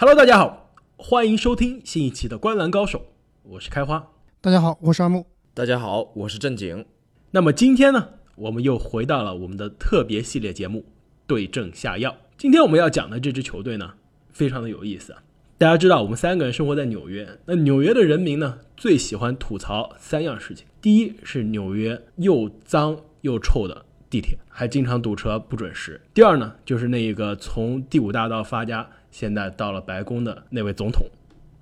Hello，大家好，欢迎收听新一期的《观澜高手》，我是开花。大家好，我是阿木。大家好，我是正经。那么今天呢，我们又回到了我们的特别系列节目《对症下药》。今天我们要讲的这支球队呢，非常的有意思。大家知道，我们三个人生活在纽约，那纽约的人民呢，最喜欢吐槽三样事情：第一是纽约又脏又臭的地铁，还经常堵车不准时；第二呢，就是那一个从第五大道发家，现在到了白宫的那位总统；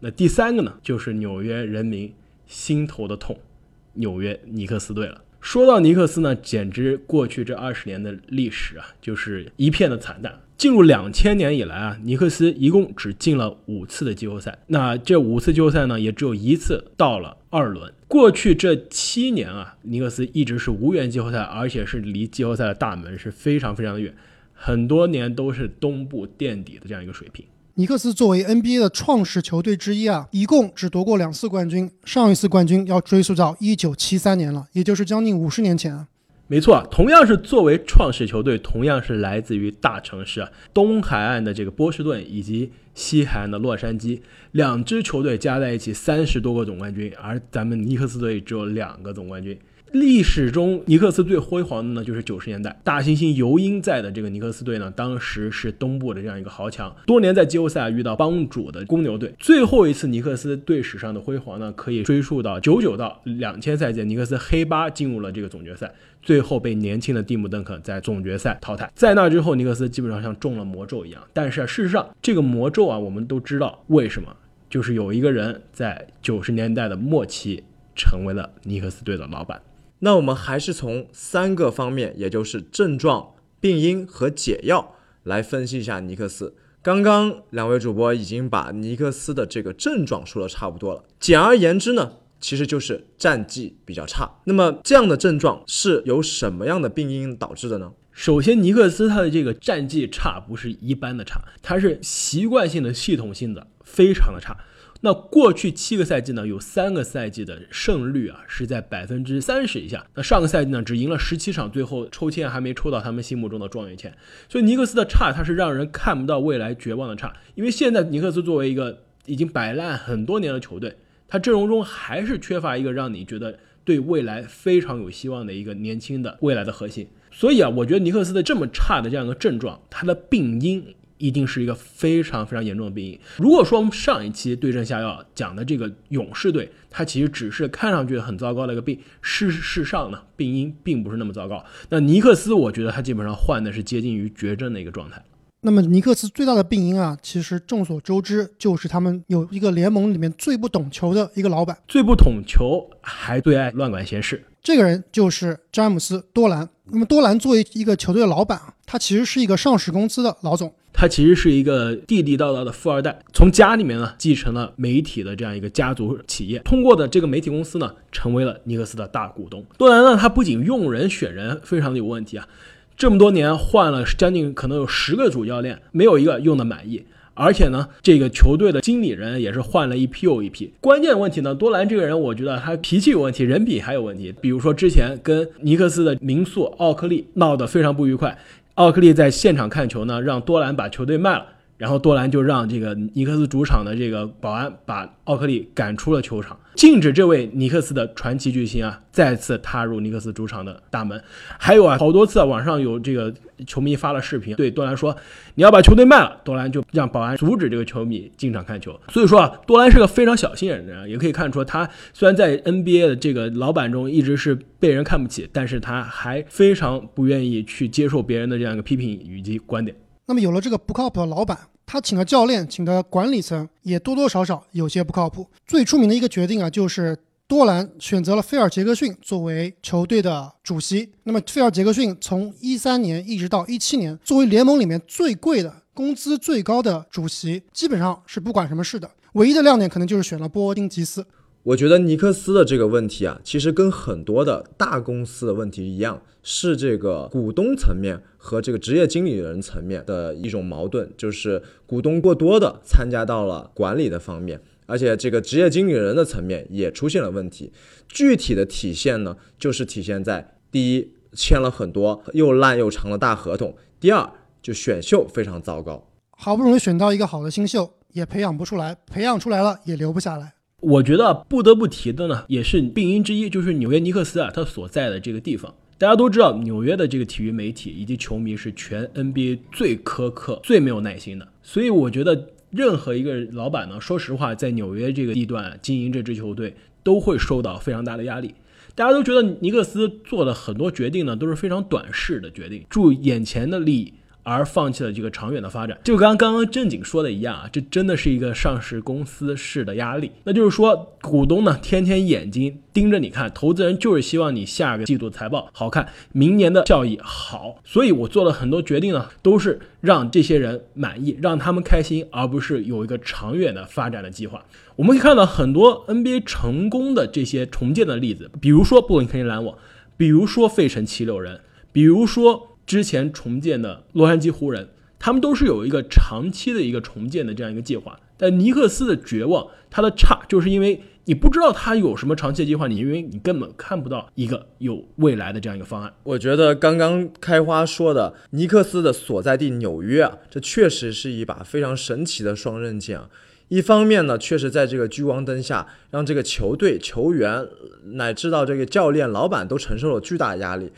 那第三个呢，就是纽约人民心头的痛——纽约尼克斯队了。说到尼克斯呢，简直过去这二十年的历史啊，就是一片的惨淡。进入两千年以来啊，尼克斯一共只进了五次的季后赛。那这五次季后赛呢，也只有一次到了二轮。过去这七年啊，尼克斯一直是无缘季后赛，而且是离季后赛的大门是非常非常的远，很多年都是东部垫底的这样一个水平。尼克斯作为 NBA 的创始球队之一啊，一共只夺过两次冠军，上一次冠军要追溯到一九七三年了，也就是将近五十年前啊。没错，同样是作为创始球队，同样是来自于大城市啊，东海岸的这个波士顿以及西海岸的洛杉矶，两支球队加在一起三十多个总冠军，而咱们尼克斯队只有两个总冠军。历史中尼克斯最辉煌的呢，就是九十年代大猩猩尤因在的这个尼克斯队呢，当时是东部的这样一个豪强，多年在季后赛遇到帮主的公牛队。最后一次尼克斯队史上的辉煌呢，可以追溯到九九到两千赛季，尼克斯黑八进入了这个总决赛，最后被年轻的蒂姆邓肯在总决赛淘汰。在那之后，尼克斯基本上像中了魔咒一样。但是事实上，这个魔咒啊，我们都知道为什么，就是有一个人在九十年代的末期成为了尼克斯队的老板。那我们还是从三个方面，也就是症状、病因和解药来分析一下尼克斯。刚刚两位主播已经把尼克斯的这个症状说的差不多了。简而言之呢，其实就是战绩比较差。那么这样的症状是由什么样的病因导致的呢？首先，尼克斯他的这个战绩差不是一般的差，他是习惯性的、系统性的非常的差。那过去七个赛季呢，有三个赛季的胜率啊是在百分之三十以下。那上个赛季呢，只赢了十七场，最后抽签还没抽到他们心目中的状元签。所以尼克斯的差，它是让人看不到未来绝望的差。因为现在尼克斯作为一个已经摆烂很多年的球队，他阵容中还是缺乏一个让你觉得对未来非常有希望的一个年轻的未来的核心。所以啊，我觉得尼克斯的这么差的这样一个症状，它的病因。一定是一个非常非常严重的病因。如果说我们上一期对症下药讲的这个勇士队，它其实只是看上去很糟糕的一个病，事实上呢，病因并不是那么糟糕。那尼克斯，我觉得他基本上患的是接近于绝症的一个状态。那么尼克斯最大的病因啊，其实众所周知，就是他们有一个联盟里面最不懂球的一个老板，最不懂球还最爱乱管闲事。这个人就是詹姆斯·多兰。那么多兰作为一个球队的老板啊，他其实是一个上市公司的老总，他其实是一个地地道道的富二代，从家里面呢继承了媒体的这样一个家族企业，通过的这个媒体公司呢，成为了尼克斯的大股东。多兰呢，他不仅用人选人非常的有问题啊，这么多年换了将近可能有十个主教练，没有一个用的满意。而且呢，这个球队的经理人也是换了一批又一批。关键问题呢，多兰这个人，我觉得他脾气有问题，人品还有问题。比如说之前跟尼克斯的名宿奥克利闹得非常不愉快，奥克利在现场看球呢，让多兰把球队卖了。然后多兰就让这个尼克斯主场的这个保安把奥克利赶出了球场，禁止这位尼克斯的传奇巨星啊再次踏入尼克斯主场的大门。还有啊，好多次啊网上有这个球迷发了视频，对多兰说：“你要把球队卖了。”多兰就让保安阻止这个球迷进场看球。所以说啊，多兰是个非常小心眼的人，也可以看出他虽然在 NBA 的这个老板中一直是被人看不起，但是他还非常不愿意去接受别人的这样一个批评以及观点。那么有了这个不靠谱的老板，他请的教练、请的管理层也多多少少有些不靠谱。最出名的一个决定啊，就是多兰选择了菲尔杰克逊作为球队的主席。那么菲尔杰克逊从一三年一直到一七年，作为联盟里面最贵的、工资最高的主席，基本上是不管什么事的。唯一的亮点可能就是选了波丁吉斯。我觉得尼克斯的这个问题啊，其实跟很多的大公司的问题一样，是这个股东层面和这个职业经理人层面的一种矛盾，就是股东过多的参加到了管理的方面，而且这个职业经理人的层面也出现了问题。具体的体现呢，就是体现在第一，签了很多又烂又长的大合同；第二，就选秀非常糟糕。好不容易选到一个好的新秀，也培养不出来，培养出来了也留不下来。我觉得不得不提的呢，也是病因之一，就是纽约尼克斯啊，它所在的这个地方。大家都知道，纽约的这个体育媒体以及球迷是全 NBA 最苛刻、最没有耐心的。所以我觉得，任何一个老板呢，说实话，在纽约这个地段经营这支球队，都会受到非常大的压力。大家都觉得尼克斯做的很多决定呢，都是非常短视的决定，注眼前的利益。而放弃了这个长远的发展，就跟刚刚正经说的一样啊，这真的是一个上市公司式的压力。那就是说，股东呢天天眼睛盯着你看，投资人就是希望你下个季度财报好看，明年的效益好。所以我做了很多决定呢，都是让这些人满意，让他们开心，而不是有一个长远的发展的计划。我们可以看到很多 NBA 成功的这些重建的例子，比如说布鲁克林篮网，比如说费城七六人，比如说。之前重建的洛杉矶湖人，他们都是有一个长期的一个重建的这样一个计划。但尼克斯的绝望，他的差，就是因为你不知道他有什么长期计划，你因为你根本看不到一个有未来的这样一个方案。我觉得刚刚开花说的尼克斯的所在地纽约啊，这确实是一把非常神奇的双刃剑。一方面呢，确实在这个聚光灯下，让这个球队球员乃至到这个教练、老板都承受了巨大压力。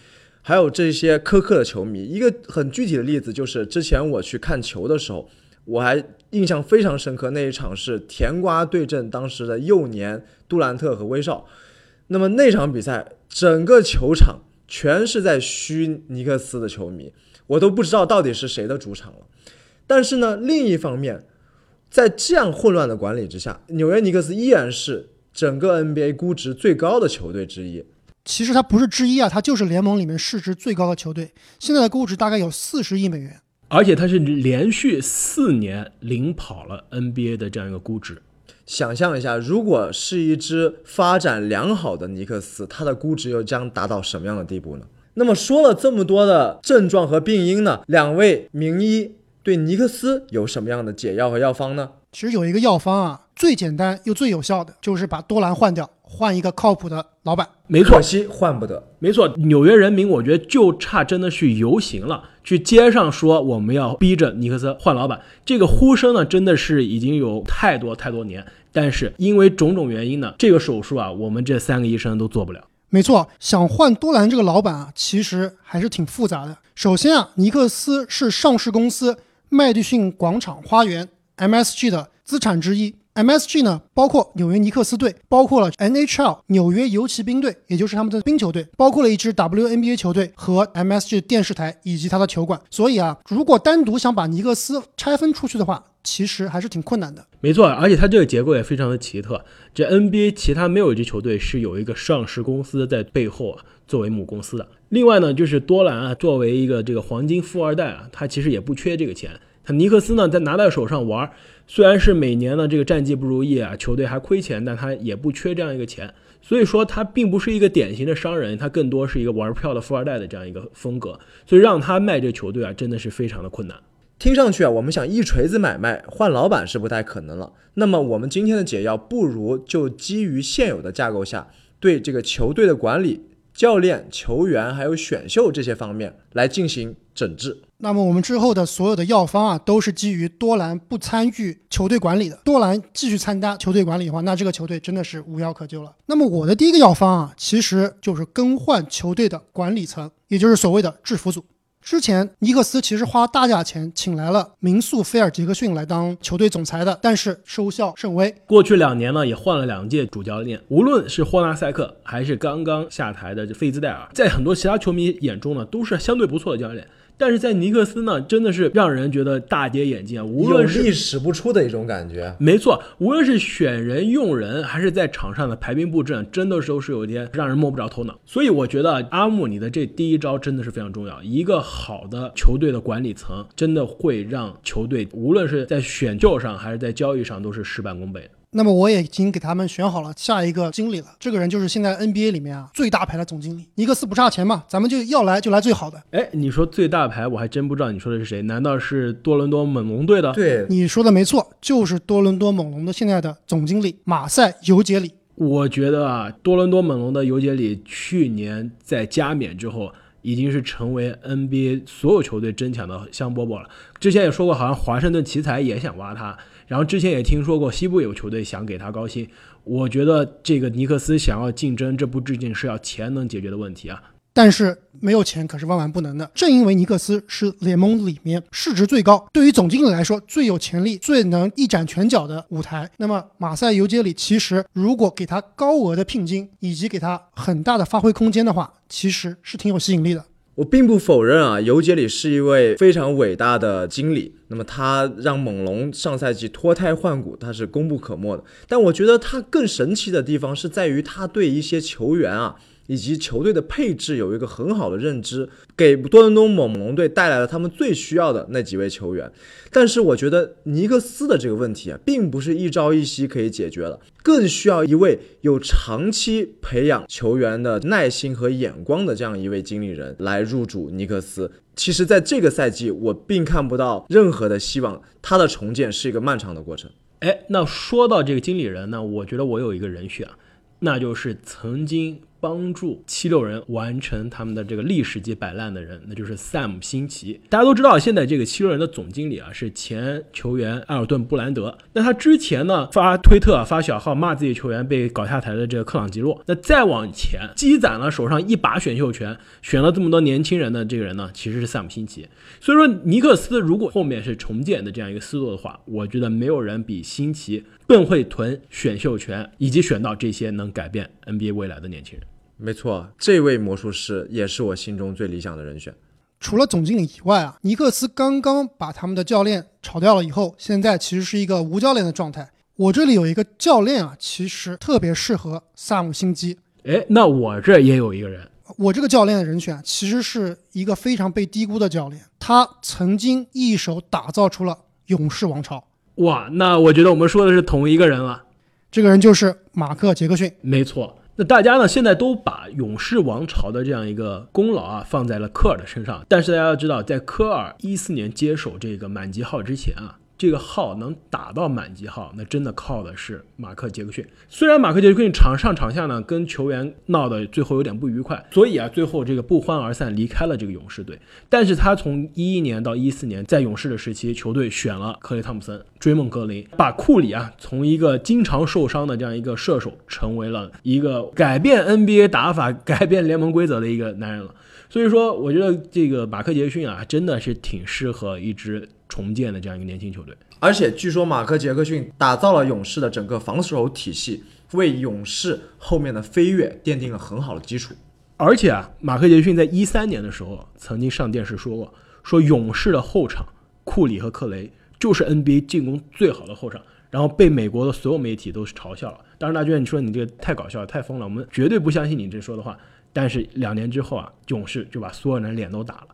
还有这些苛刻的球迷，一个很具体的例子就是，之前我去看球的时候，我还印象非常深刻。那一场是甜瓜对阵当时的幼年杜兰特和威少，那么那场比赛整个球场全是在嘘尼克斯的球迷，我都不知道到底是谁的主场了。但是呢，另一方面，在这样混乱的管理之下，纽约尼克斯依然是整个 NBA 估值最高的球队之一。其实它不是之一啊，它就是联盟里面市值最高的球队，现在的估值大概有四十亿美元，而且它是连续四年领跑了 NBA 的这样一个估值。想象一下，如果是一支发展良好的尼克斯，它的估值又将达到什么样的地步呢？那么说了这么多的症状和病因呢，两位名医对尼克斯有什么样的解药和药方呢？其实有一个药方啊，最简单又最有效的，就是把多兰换掉，换一个靠谱的老板。没错，可惜换不得。没错，纽约人民，我觉得就差真的去游行了，去街上说我们要逼着尼克斯换老板。这个呼声呢，真的是已经有太多太多年，但是因为种种原因呢，这个手术啊，我们这三个医生都做不了。没错，想换多兰这个老板啊，其实还是挺复杂的。首先啊，尼克斯是上市公司麦迪逊广场花园。MSG 的资产之一，MSG 呢包括纽约尼克斯队，包括了 NHL 纽约游骑兵队，也就是他们的冰球队，包括了一支 WNBA 球队和 MSG 电视台以及它的球馆。所以啊，如果单独想把尼克斯拆分出去的话，其实还是挺困难的。没错，而且它这个结构也非常的奇特。这 NBA 其他没有一支球队是有一个上市公司在背后啊作为母公司的。另外呢，就是多兰啊作为一个这个黄金富二代啊，他其实也不缺这个钱。他尼克斯呢，在拿在手上玩，虽然是每年呢这个战绩不如意啊，球队还亏钱，但他也不缺这样一个钱。所以说，他并不是一个典型的商人，他更多是一个玩票的富二代的这样一个风格。所以让他卖这球队啊，真的是非常的困难。听上去啊，我们想一锤子买卖换老板是不太可能了。那么我们今天的解药，不如就基于现有的架构下，对这个球队的管理、教练、球员还有选秀这些方面来进行整治。那么我们之后的所有的药方啊，都是基于多兰不参与球队管理的。多兰继续参加球队管理的话，那这个球队真的是无药可救了。那么我的第一个药方啊，其实就是更换球队的管理层，也就是所谓的制服组。之前尼克斯其实花大价钱请来了名宿菲尔杰克逊来当球队总裁的，但是收效甚微。过去两年呢，也换了两届主教练，无论是霍纳塞克还是刚刚下台的这费兹戴尔，在很多其他球迷眼中呢，都是相对不错的教练。但是在尼克斯呢，真的是让人觉得大跌眼镜啊！无论是历史不出的一种感觉。没错，无论是选人用人，还是在场上的排兵布阵，真的都是有点让人摸不着头脑。所以我觉得阿木，你的这第一招真的是非常重要。一个好的球队的管理层，真的会让球队无论是在选秀上还是在交易上都是事半功倍的。那么我也已经给他们选好了下一个经理了，这个人就是现在 NBA 里面啊最大牌的总经理尼克斯不差钱嘛，咱们就要来就来最好的。哎，你说最大牌，我还真不知道你说的是谁？难道是多伦多猛龙队的？对，你说的没错，就是多伦多猛龙的现在的总经理马赛尤杰里。我觉得啊，多伦多猛龙的尤杰里去年在加冕之后。已经是成为 NBA 所有球队争抢的香饽饽了。之前也说过，好像华盛顿奇才也想挖他，然后之前也听说过西部有球队想给他高薪。我觉得这个尼克斯想要竞争，这不仅仅是要钱能解决的问题啊。但是没有钱可是万万不能的。正因为尼克斯是联盟里面市值最高，对于总经理来说最有潜力、最能一展拳脚的舞台，那么马赛尤杰里其实如果给他高额的聘金以及给他很大的发挥空间的话，其实是挺有吸引力的。我并不否认啊，尤杰里是一位非常伟大的经理，那么他让猛龙上赛季脱胎换骨，他是功不可没的。但我觉得他更神奇的地方是在于他对一些球员啊。以及球队的配置有一个很好的认知，给多伦多猛龙队带来了他们最需要的那几位球员。但是我觉得尼克斯的这个问题啊，并不是一朝一夕可以解决的，更需要一位有长期培养球员的耐心和眼光的这样一位经理人来入主尼克斯。其实，在这个赛季，我并看不到任何的希望，他的重建是一个漫长的过程。哎，那说到这个经理人呢，我觉得我有一个人选，那就是曾经。帮助七六人完成他们的这个历史级摆烂的人，那就是 Sam 辛奇。大家都知道，现在这个七六人的总经理啊是前球员埃尔顿布兰德。那他之前呢发推特发小号骂自己球员被搞下台的这个克朗吉洛。那再往前积攒了手上一把选秀权，选了这么多年轻人的这个人呢，其实是 Sam 辛奇。所以说，尼克斯如果后面是重建的这样一个思路的话，我觉得没有人比辛奇更会囤选秀权，以及选到这些能改变 NBA 未来的年轻人。没错，这位魔术师也是我心中最理想的人选。除了总经理以外啊，尼克斯刚刚把他们的教练炒掉了以后，现在其实是一个无教练的状态。我这里有一个教练啊，其实特别适合萨姆辛基。哎，那我这也有一个人，我这个教练的人选其实是一个非常被低估的教练，他曾经一手打造出了勇士王朝。哇，那我觉得我们说的是同一个人了。这个人就是马克杰克逊。没错。那大家呢？现在都把勇士王朝的这样一个功劳啊放在了科尔的身上，但是大家要知道，在科尔一四年接手这个满级号之前啊。这个号能打到满级号，那真的靠的是马克杰克逊。虽然马克杰克逊场上场下呢跟球员闹得最后有点不愉快，所以啊最后这个不欢而散离开了这个勇士队。但是他从一一年到一四年在勇士的时期，球队选了克雷汤普森、追梦格林，把库里啊从一个经常受伤的这样一个射手，成为了一个改变 NBA 打法、改变联盟规则的一个男人了。所以说，我觉得这个马克杰克逊啊，真的是挺适合一支。重建的这样一个年轻球队，而且据说马克杰克逊打造了勇士的整个防守体系，为勇士后面的飞跃奠定了很好的基础。而且啊，马克杰克逊在一三年的时候曾经上电视说过，说勇士的后场库里和克雷就是 NBA 进攻最好的后场，然后被美国的所有媒体都是嘲笑了。当然，大娟你说你这个太搞笑了，太疯了，我们绝对不相信你这说的话。但是两年之后啊，勇士就把所有人脸都打了。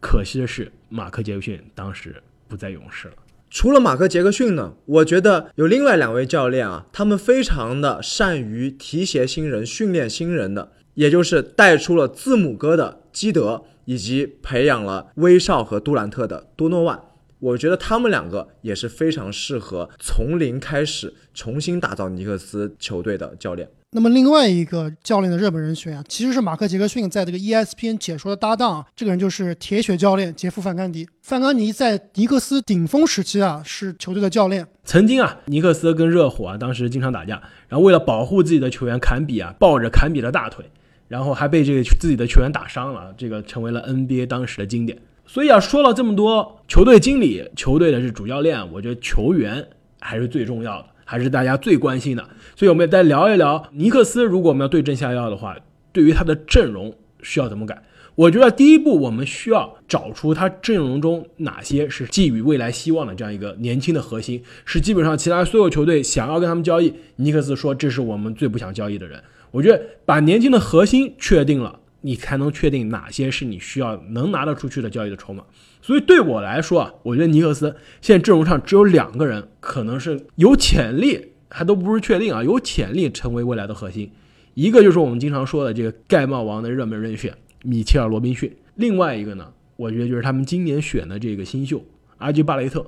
可惜的是，马克杰克逊当时。不再勇士了。除了马克杰克逊呢？我觉得有另外两位教练啊，他们非常的善于提携新人、训练新人的，也就是带出了字母哥的基德，以及培养了威少和杜兰特的多诺万。我觉得他们两个也是非常适合从零开始重新打造尼克斯球队的教练。那么另外一个教练的热门人选啊，其实是马克·杰克逊在这个 ESPN 解说的搭档。这个人就是铁血教练杰夫·范甘迪。范甘迪在尼克斯顶峰时期啊，是球队的教练。曾经啊，尼克斯跟热火啊，当时经常打架，然后为了保护自己的球员，坎比啊抱着坎比的大腿，然后还被这个自己的球员打伤了，这个成为了 NBA 当时的经典。所以啊，说了这么多，球队经理、球队的是主教练，我觉得球员还是最重要的。还是大家最关心的，所以我们也再聊一聊尼克斯。如果我们要对症下药的话，对于他的阵容需要怎么改？我觉得第一步，我们需要找出他阵容中哪些是寄予未来希望的这样一个年轻的核心，是基本上其他所有球队想要跟他们交易，尼克斯说这是我们最不想交易的人。我觉得把年轻的核心确定了，你才能确定哪些是你需要能拿得出去的交易的筹码。所以对我来说啊，我觉得尼克斯现在阵容上只有两个人可能是有潜力，还都不是确定啊，有潜力成为未来的核心。一个就是我们经常说的这个盖帽王的热门人选米切尔·罗宾逊，另外一个呢，我觉得就是他们今年选的这个新秀阿吉·巴雷特。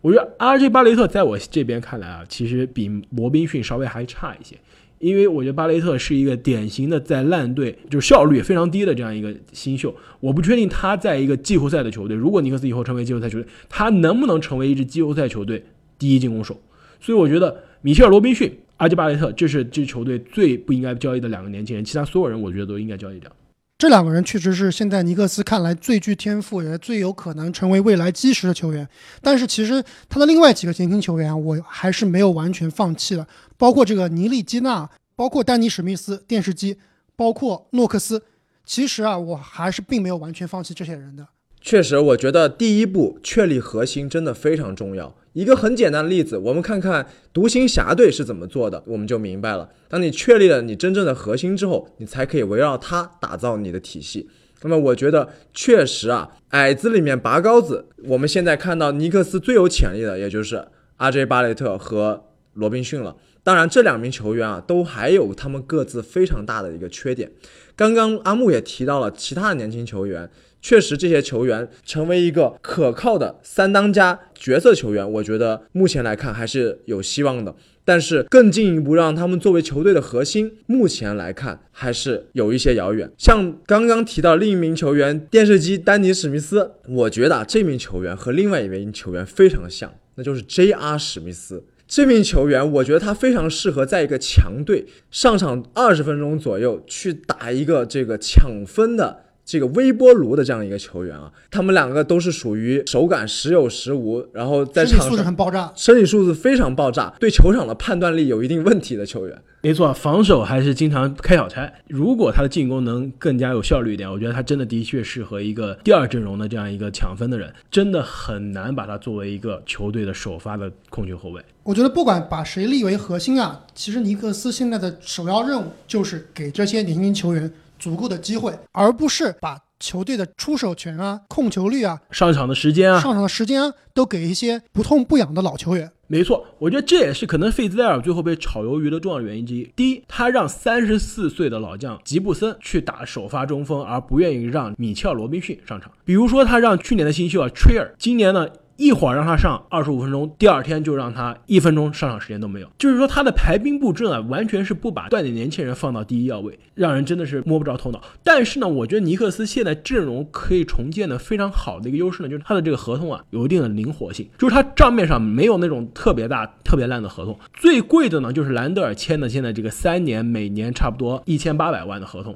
我觉得阿吉·巴雷特在我这边看来啊，其实比罗宾逊稍微还差一些。因为我觉得巴雷特是一个典型的在烂队就效率非常低的这样一个新秀，我不确定他在一个季后赛的球队，如果尼克斯以后成为季后赛球队，他能不能成为一支季后赛球队第一进攻手？所以我觉得米切尔·罗宾逊、阿基巴雷特，这是这支球队最不应该交易的两个年轻人，其他所有人我觉得都应该交易掉。这两个人确实是现在尼克斯看来最具天赋，也最有可能成为未来基石的球员。但是其实他的另外几个年轻球员，我还是没有完全放弃的，包括这个尼利基纳，包括丹尼史密斯、电视机，包括诺克斯。其实啊，我还是并没有完全放弃这些人的。确实，我觉得第一步确立核心真的非常重要。一个很简单的例子，我们看看独行侠队是怎么做的，我们就明白了。当你确立了你真正的核心之后，你才可以围绕它打造你的体系。那么，我觉得确实啊，矮子里面拔高子。我们现在看到尼克斯最有潜力的，也就是阿 J 巴雷特和罗宾逊了。当然，这两名球员啊，都还有他们各自非常大的一个缺点。刚刚阿木也提到了其他的年轻球员。确实，这些球员成为一个可靠的三当家角色球员，我觉得目前来看还是有希望的。但是更进一步让他们作为球队的核心，目前来看还是有一些遥远。像刚刚提到另一名球员电视机丹尼史密斯，我觉得啊，这名球员和另外一名球员非常像，那就是 J.R. 史密斯。这名球员，我觉得他非常适合在一个强队上场二十分钟左右，去打一个这个抢分的。这个微波炉的这样一个球员啊，他们两个都是属于手感时有时无，然后在场上素质很爆炸，身体素质非常爆炸，对球场的判断力有一定问题的球员。没错，防守还是经常开小差。如果他的进攻能更加有效率一点，我觉得他真的的确适合一个第二阵容的这样一个抢分的人，真的很难把他作为一个球队的首发的控球后卫。我觉得不管把谁立为核心啊，其实尼克斯现在的首要任务就是给这些年轻球员。足够的机会，而不是把球队的出手权啊、控球率啊、上场的时间啊、上场的时间啊，都给一些不痛不痒的老球员。没错，我觉得这也是可能费兹戴尔最后被炒鱿鱼的重要原因之一。第一，他让三十四岁的老将吉布森去打首发中锋，而不愿意让米切尔·罗宾逊上场。比如说，他让去年的新秀啊吹尔，今年呢？一会儿让他上二十五分钟，第二天就让他一分钟上场时间都没有。就是说他的排兵布阵啊，完全是不把锻炼年轻人放到第一要位，让人真的是摸不着头脑。但是呢，我觉得尼克斯现在阵容可以重建的非常好的一个优势呢，就是他的这个合同啊有一定的灵活性，就是他账面上没有那种特别大、特别烂的合同。最贵的呢，就是兰德尔签的现在这个三年，每年差不多一千八百万的合同。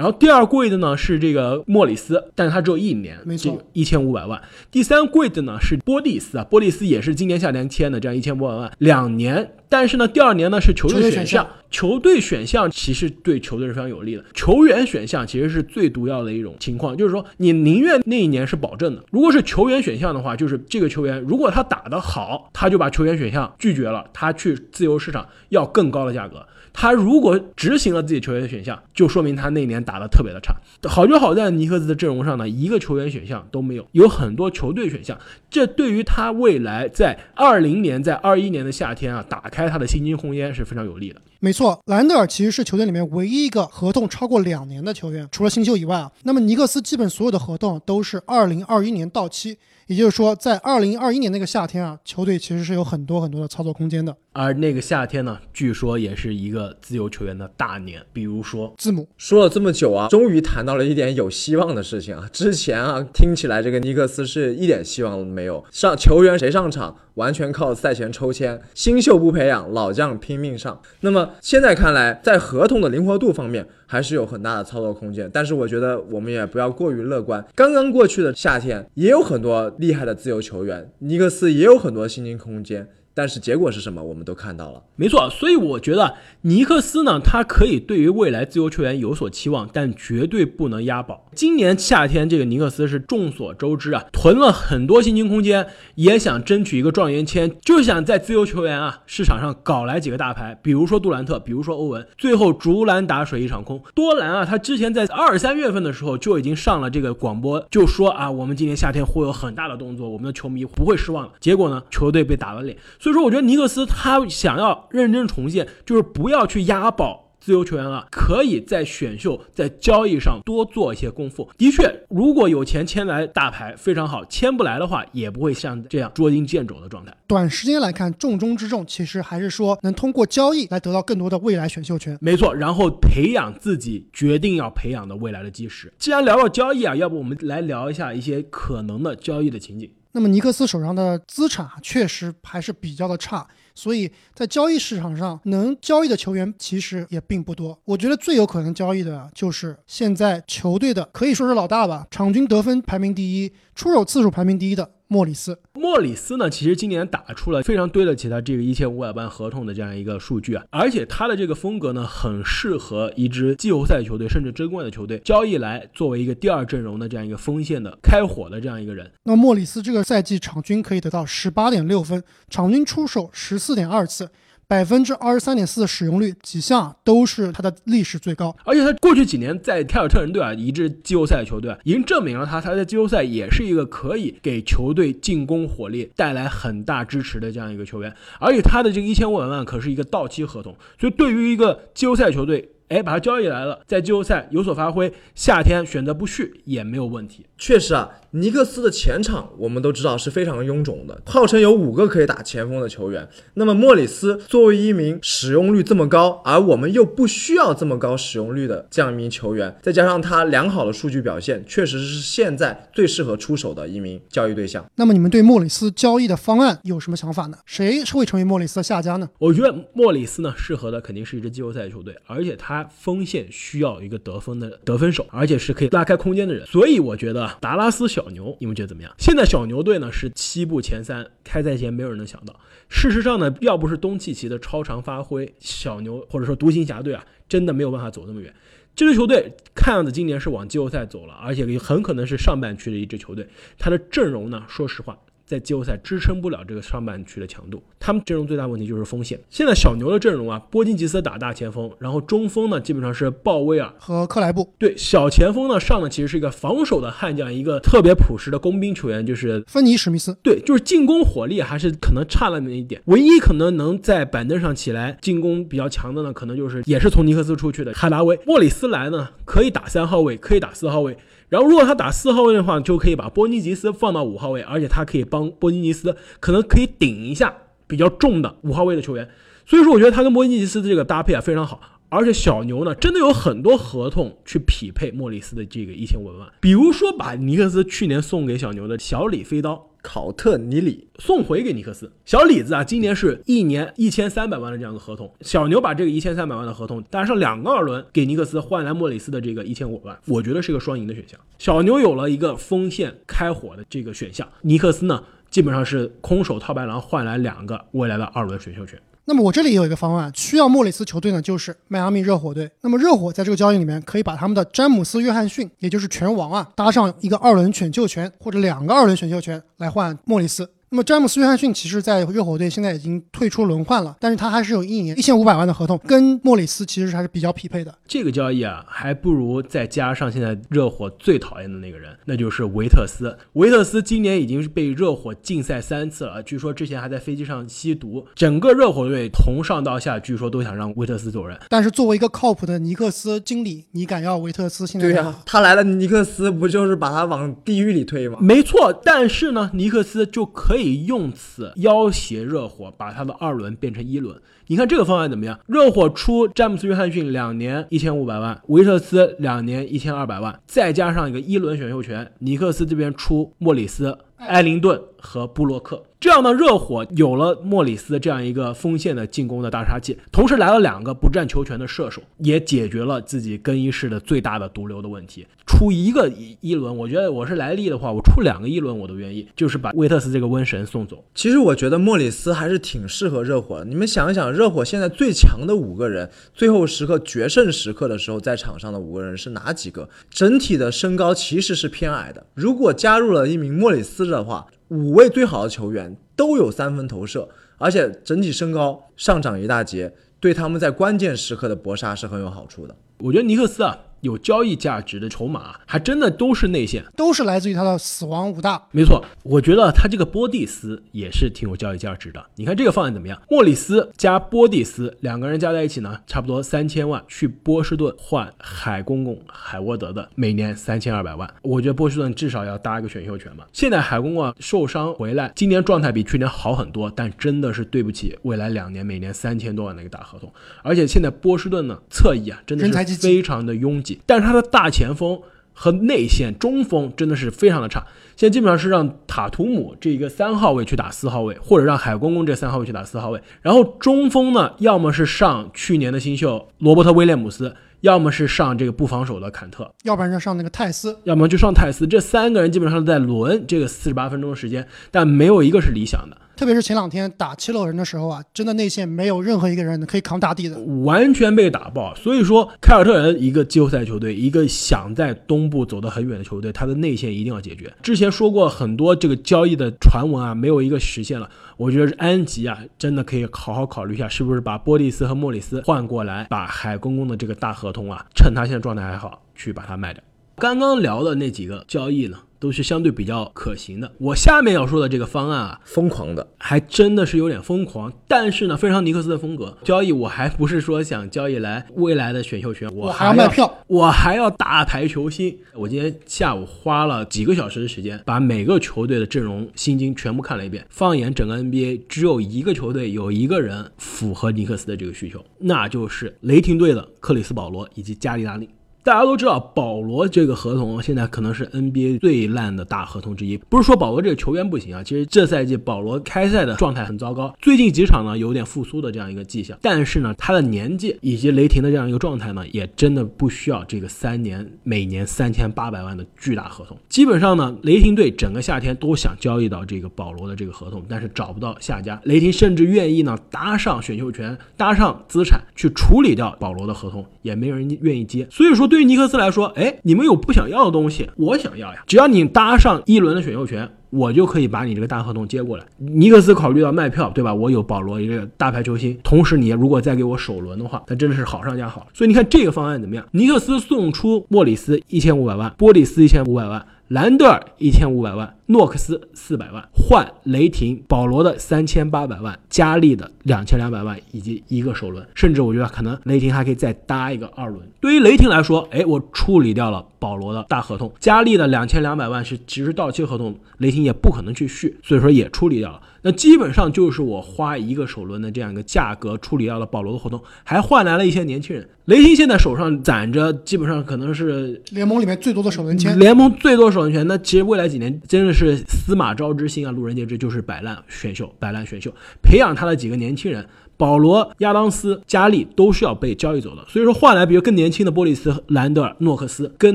然后第二贵的呢是这个莫里斯，但是他只有一年，没错，一千五百万。第三贵的呢是波蒂斯啊，波蒂斯也是今年夏天签的，这样一千五百万两年。但是呢，第二年呢是球队选项，球队选项其实对球队是非常有利的。球员选项其实是最毒药的一种情况，就是说你宁愿那一年是保证的。如果是球员选项的话，就是这个球员如果他打得好，他就把球员选项拒绝了，他去自由市场要更高的价格。他如果执行了自己球员的选项，就说明他那年打的特别的差。好就好在尼克斯的阵容上呢，一个球员选项都没有，有很多球队选项。这对于他未来在二零年、在二一年的夏天啊，打开他的薪金空间是非常有利的。没错，兰德尔其实是球队里面唯一一个合同超过两年的球员，除了新秀以外啊。那么尼克斯基本所有的合同都是二零二一年到期。也就是说，在二零二一年那个夏天啊，球队其实是有很多很多的操作空间的。而那个夏天呢，据说也是一个自由球员的大年。比如说字母说了这么久啊，终于谈到了一点有希望的事情啊。之前啊，听起来这个尼克斯是一点希望都没有，上球员谁上场完全靠赛前抽签，新秀不培养，老将拼命上。那么现在看来，在合同的灵活度方面。还是有很大的操作空间，但是我觉得我们也不要过于乐观。刚刚过去的夏天也有很多厉害的自由球员，尼克斯也有很多薪金空间。但是结果是什么？我们都看到了，没错。所以我觉得尼克斯呢，他可以对于未来自由球员有所期望，但绝对不能押宝。今年夏天，这个尼克斯是众所周知啊，囤了很多薪金空间，也想争取一个状元签，就想在自由球员啊市场上搞来几个大牌，比如说杜兰特，比如说欧文，最后竹篮打水一场空。多兰啊，他之前在二三月份的时候就已经上了这个广播，就说啊，我们今年夏天会有很大的动作，我们的球迷不会失望的。结果呢，球队被打了脸。所以说，我觉得尼克斯他想要认真重建，就是不要去押宝自由球员了，可以在选秀、在交易上多做一些功夫。的确，如果有钱签来大牌非常好，签不来的话，也不会像这样捉襟见肘的状态。短时间来看，重中之重其实还是说能通过交易来得到更多的未来选秀权。没错，然后培养自己决定要培养的未来的基石。既然聊到交易啊，要不我们来聊一下一些可能的交易的情景。那么尼克斯手上的资产啊，确实还是比较的差，所以在交易市场上能交易的球员其实也并不多。我觉得最有可能交易的就是现在球队的可以说是老大吧，场均得分排名第一，出手次数排名第一的莫里斯。莫里斯呢，其实今年打出了非常对得起他这个一千五百万合同的这样一个数据啊，而且他的这个风格呢，很适合一支季后赛球队甚至争冠的球队交易来作为一个第二阵容的这样一个锋线的开火的这样一个人。那莫里斯这个赛季场均可以得到十八点六分，场均出手十四点二次。百分之二十三点四的使用率，几项都是他的历史最高。而且他过去几年在凯尔特人队啊，一支季后赛球队，已经证明了他他在季后赛也是一个可以给球队进攻火力带来很大支持的这样一个球员。而且他的这个一千五百万可是一个到期合同，所以对于一个季后赛球队，哎，把他交易来了，在季后赛有所发挥，夏天选择不续也没有问题。确实啊，尼克斯的前场我们都知道是非常臃肿的，号称有五个可以打前锋的球员。那么莫里斯作为一名使用率这么高，而我们又不需要这么高使用率的这样一名球员，再加上他良好的数据表现，确实是现在最适合出手的一名交易对象。那么你们对莫里斯交易的方案有什么想法呢？谁会成为莫里斯的下家呢？我觉得莫里斯呢，适合的肯定是一支季后赛球队，而且他锋线需要一个得分的得分手，而且是可以拉开空间的人。所以我觉得达拉斯小牛，你们觉得怎么样？现在小牛队呢是西部前三，开赛前没有人能想到。事实上呢，要不是东契奇的超常发挥，小牛或者说独行侠队啊，真的没有办法走那么远。这支球队看样子今年是往季后赛走了，而且很可能是上半区的一支球队。他的阵容呢，说实话。在季后赛支撑不了这个上半区的强度，他们阵容最大问题就是锋线。现在小牛的阵容啊，波金吉斯打大前锋，然后中锋呢基本上是鲍威尔和克莱布。对，小前锋呢上的其实是一个防守的悍将，一个特别朴实的工兵球员，就是芬尼史密斯。对，就是进攻火力还是可能差了那么一点。唯一可能能在板凳上起来进攻比较强的呢，可能就是也是从尼克斯出去的哈达威。莫里斯来呢，可以打三号位，可以打四号位。然后，如果他打四号位的话，就可以把波尼吉斯放到五号位，而且他可以帮波尼吉斯，可能可以顶一下比较重的五号位的球员。所以说，我觉得他跟波尼吉斯的这个搭配啊非常好。而且小牛呢，真的有很多合同去匹配莫里斯的这个一千五百万，比如说把尼克斯去年送给小牛的小李飞刀。考特尼里送回给尼克斯，小李子啊，今年是一年一千三百万的这样的合同。小牛把这个一千三百万的合同搭上两个二轮，给尼克斯换来莫里斯的这个一千五百万，我觉得是个双赢的选项。小牛有了一个锋线开火的这个选项，尼克斯呢，基本上是空手套白狼换来两个未来的二轮选秀权。那么我这里有一个方案，需要莫里斯球队呢，就是迈阿密热火队。那么热火在这个交易里面可以把他们的詹姆斯·约翰逊，也就是拳王啊，搭上一个二轮选秀权或者两个二轮选秀权来换莫里斯。那么詹姆斯·约翰逊其实，在热火队现在已经退出轮换了，但是他还是有一年一千五百万的合同，跟莫里斯其实还是比较匹配的。这个交易啊，还不如再加上现在热火最讨厌的那个人，那就是维特斯。维特斯今年已经是被热火禁赛三次了，据说之前还在飞机上吸毒。整个热火队从上到下，据说都想让维特斯走人。但是作为一个靠谱的尼克斯经理，你敢要维特斯现在？对呀，他来了，尼克斯不就是把他往地狱里推吗？没错，但是呢，尼克斯就可以可以用此。要挟热火把他的二轮变成一轮，你看这个方案怎么样？热火出詹姆斯·约翰逊两年一千五百万，维特斯两年一千二百万，再加上一个一轮选秀权，尼克斯这边出莫里斯、埃灵顿和布洛克。这样呢，热火有了莫里斯这样一个锋线的进攻的大杀器，同时来了两个不占球权的射手，也解决了自己更衣室的最大的毒瘤的问题。出一个一一轮，我觉得我是莱利的话，我出两个一轮我都愿意，就是把威特斯这个瘟神送走。其实我觉得莫里斯还是挺适合热火的。你们想一想，热火现在最强的五个人，最后时刻决胜时刻的时候在场上的五个人是哪几个？整体的身高其实是偏矮的。如果加入了一名莫里斯的话，五位最好的球员都有三分投射，而且整体身高上涨一大截，对他们在关键时刻的搏杀是很有好处的。我觉得尼克斯啊，有交易价值的筹码，还真的都是内线。都是来自于他的死亡五大。没错，我觉得他这个波蒂斯也是挺有交易价值的。你看这个方案怎么样？莫里斯加波蒂斯两个人加在一起呢，差不多三千万，去波士顿换海公公海沃德的每年三千二百万。我觉得波士顿至少要搭一个选秀权嘛。现在海公公啊受伤回来，今年状态比去年好很多，但真的是对不起未来两年每年三千多万的一个大合同。而且现在波士顿呢侧翼啊真的是非常的拥挤，但是他的大前锋。和内线中锋真的是非常的差，现在基本上是让塔图姆这一个三号位去打四号位，或者让海公公这三号位去打四号位。然后中锋呢，要么是上去年的新秀罗伯特威廉姆斯，要么是上这个不防守的坎特，要不然就上那个泰斯。要么就上泰斯。这三个人基本上在轮这个四十八分钟的时间，但没有一个是理想的。特别是前两天打七六人的时候啊，真的内线没有任何一个人可以扛大地的。完全被打爆。所以说，凯尔特人一个季后赛球队，一个想在东部走得很远的球队，他的内线一定要解决。之前说过很多这个交易的传闻啊，没有一个实现了。我觉得安吉啊，真的可以好好考虑一下，是不是把波利斯和莫里斯换过来，把海公公的这个大合同啊，趁他现在状态还好，去把它卖掉。刚刚聊的那几个交易呢，都是相对比较可行的。我下面要说的这个方案啊，疯狂的，还真的是有点疯狂，但是呢，非常尼克斯的风格。交易我还不是说想交易来未来的选秀权，我还要卖票，我还要大牌球星。我今天下午花了几个小时的时间，把每个球队的阵容薪金全部看了一遍。放眼整个 NBA，只有一个球队有一个人符合尼克斯的这个需求，那就是雷霆队的克里斯保罗以及加里纳利。大家都知道，保罗这个合同现在可能是 NBA 最烂的大合同之一。不是说保罗这个球员不行啊，其实这赛季保罗开赛的状态很糟糕，最近几场呢有点复苏的这样一个迹象。但是呢，他的年纪以及雷霆的这样一个状态呢，也真的不需要这个三年每年三千八百万的巨大合同。基本上呢，雷霆队整个夏天都想交易到这个保罗的这个合同，但是找不到下家。雷霆甚至愿意呢搭上选秀权，搭上资产去处理掉保罗的合同，也没有人愿意接。所以说，对对尼克斯来说，哎，你们有不想要的东西，我想要呀。只要你搭上一轮的选秀权，我就可以把你这个大合同接过来。尼克斯考虑到卖票，对吧？我有保罗一个大牌球星，同时你如果再给我首轮的话，那真的是好上加好。所以你看这个方案怎么样？尼克斯送出莫里斯一千五百万，波里斯一千五百万。兰德尔一千五百万，诺克斯四百万，换雷霆保罗的三千八百万，加利的两千两百万，以及一个首轮，甚至我觉得可能雷霆还可以再搭一个二轮。对于雷霆来说，哎，我处理掉了保罗的大合同，加利的两千两百万是其实到期合同，雷霆也不可能去续，所以说也处理掉了。那基本上就是我花一个首轮的这样一个价格处理掉了保罗的合同，还换来了一些年轻人。雷霆现在手上攒着基本上可能是联盟里面最多的首轮签。联盟最多首轮签，那其实未来几年真的是司马昭之心啊，路人皆知，就是摆烂选秀，摆烂选秀，培养他的几个年轻人。保罗、亚当斯、加利都是要被交易走的，所以说换来比如更年轻的波利斯、兰德尔、诺克斯，跟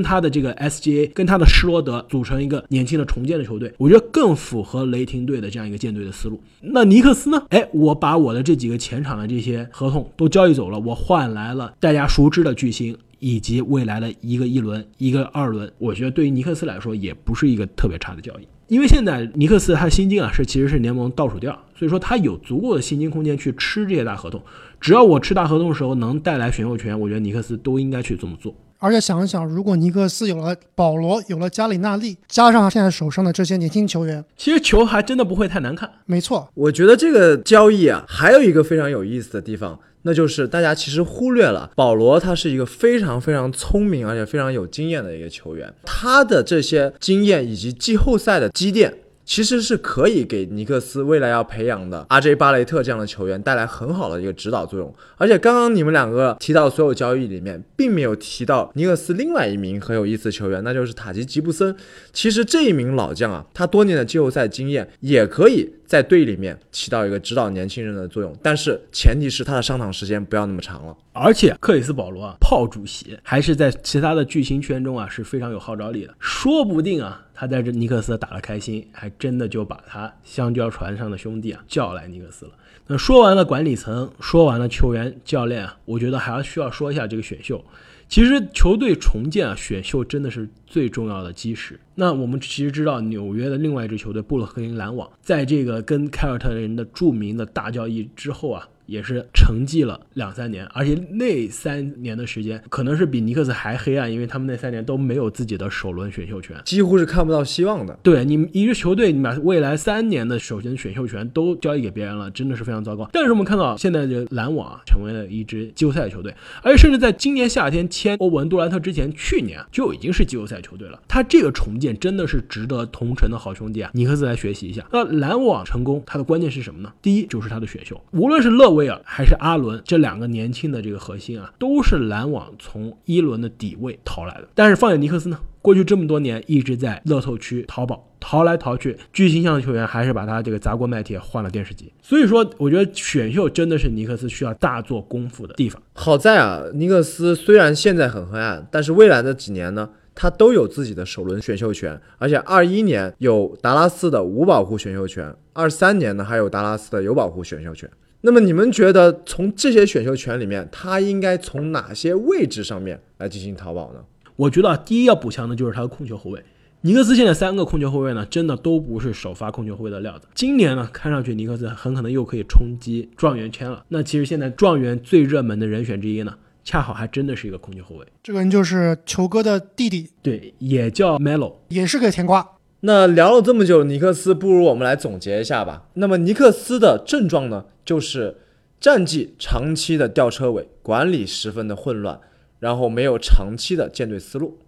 他的这个 SGA，跟他的施罗德组成一个年轻的重建的球队，我觉得更符合雷霆队的这样一个建队的思路。那尼克斯呢？哎，我把我的这几个前场的这些合同都交易走了，我换来了大家熟知的巨星。以及未来的一个一轮、一个二轮，我觉得对于尼克斯来说也不是一个特别差的交易，因为现在尼克斯他薪金啊是其实是联盟倒数第二，所以说他有足够的薪金空间去吃这些大合同。只要我吃大合同的时候能带来选秀权，我觉得尼克斯都应该去这么做。而且想一想，如果尼克斯有了保罗，有了加里纳利，加上现在手上的这些年轻球员，其实球还真的不会太难看。没错，我觉得这个交易啊，还有一个非常有意思的地方，那就是大家其实忽略了保罗，他是一个非常非常聪明而且非常有经验的一个球员，他的这些经验以及季后赛的积淀。其实是可以给尼克斯未来要培养的阿 J 巴雷特这样的球员带来很好的一个指导作用。而且刚刚你们两个提到所有交易里面，并没有提到尼克斯另外一名很有意思的球员，那就是塔吉吉布森。其实这一名老将啊，他多年的季后赛经验也可以在队里面起到一个指导年轻人的作用，但是前提是他的上场时间不要那么长了。而且克里斯保罗啊，炮主席还是在其他的巨星圈中啊是非常有号召力的，说不定啊。他在这尼克斯打得开心，还真的就把他香蕉船上的兄弟啊叫来尼克斯了。那说完了管理层，说完了球员、教练啊，我觉得还要需要说一下这个选秀。其实球队重建啊，选秀真的是最重要的基石。那我们其实知道，纽约的另外一支球队布鲁克林篮网，在这个跟凯尔特人的著名的大交易之后啊，也是沉寂了两三年，而且那三年的时间可能是比尼克斯还黑暗，因为他们那三年都没有自己的首轮选秀权。几乎是看不到希望的。对你们一支球队，你把未来三年的首先选秀权都交易给别人了，真的是非常糟糕。但是我们看到现在这篮网啊成为了一支季后赛球队，而且甚至在今年夏天签欧文杜兰特之前，去年就已经是季后赛球队了。他这个重建真的是值得同城的好兄弟啊尼克斯来学习一下。那篮网成功，它的关键是什么呢？第一就是他的选秀，无论是勒威尔还是阿伦这两个年轻的这个核心啊，都是篮网从一轮的底位淘来的。但是放眼尼克斯呢？过去这么多年一直在乐透区淘宝淘来淘去，巨星相的球员还是把他这个砸锅卖铁换了电视机。所以说，我觉得选秀真的是尼克斯需要大做功夫的地方。好在啊，尼克斯虽然现在很黑暗，但是未来的几年呢，他都有自己的首轮选秀权，而且二一年有达拉斯的无保护选秀权，二三年呢还有达拉斯的有保护选秀权。那么你们觉得从这些选秀权里面，他应该从哪些位置上面来进行淘宝呢？我觉得啊，第一要补强的就是他的控球后卫。尼克斯现在三个控球后卫呢，真的都不是首发控球后卫的料子。今年呢，看上去尼克斯很可能又可以冲击状元签了。那其实现在状元最热门的人选之一呢，恰好还真的是一个控球后卫。这个人就是球哥的弟弟，对，也叫 Melo，也是个甜瓜。那聊了这么久尼克斯，不如我们来总结一下吧。那么尼克斯的症状呢，就是战绩长期的吊车尾，管理十分的混乱。然后没有长期的建队思路，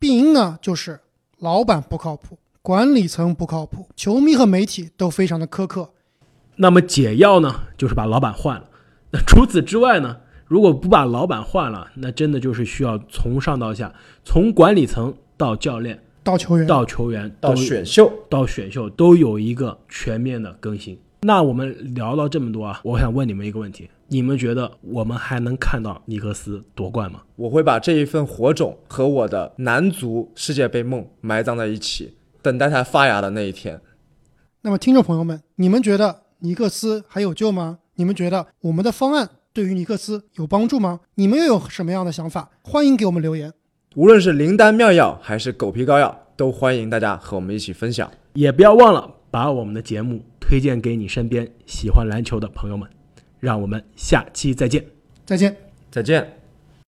病因呢就是老板不靠谱，管理层不靠谱，球迷和媒体都非常的苛刻。那么解药呢，就是把老板换了。那除此之外呢，如果不把老板换了，那真的就是需要从上到下，从管理层到教练到球员到球员到选秀到选秀都有一个全面的更新。那我们聊到这么多啊，我想问你们一个问题。你们觉得我们还能看到尼克斯夺冠吗？我会把这一份火种和我的男足世界杯梦埋葬在一起，等待它发芽的那一天。那么，听众朋友们，你们觉得尼克斯还有救吗？你们觉得我们的方案对于尼克斯有帮助吗？你们又有什么样的想法？欢迎给我们留言。无论是灵丹妙药还是狗皮膏药，都欢迎大家和我们一起分享。也不要忘了把我们的节目推荐给你身边喜欢篮球的朋友们。让我们下期再见，再见，再见。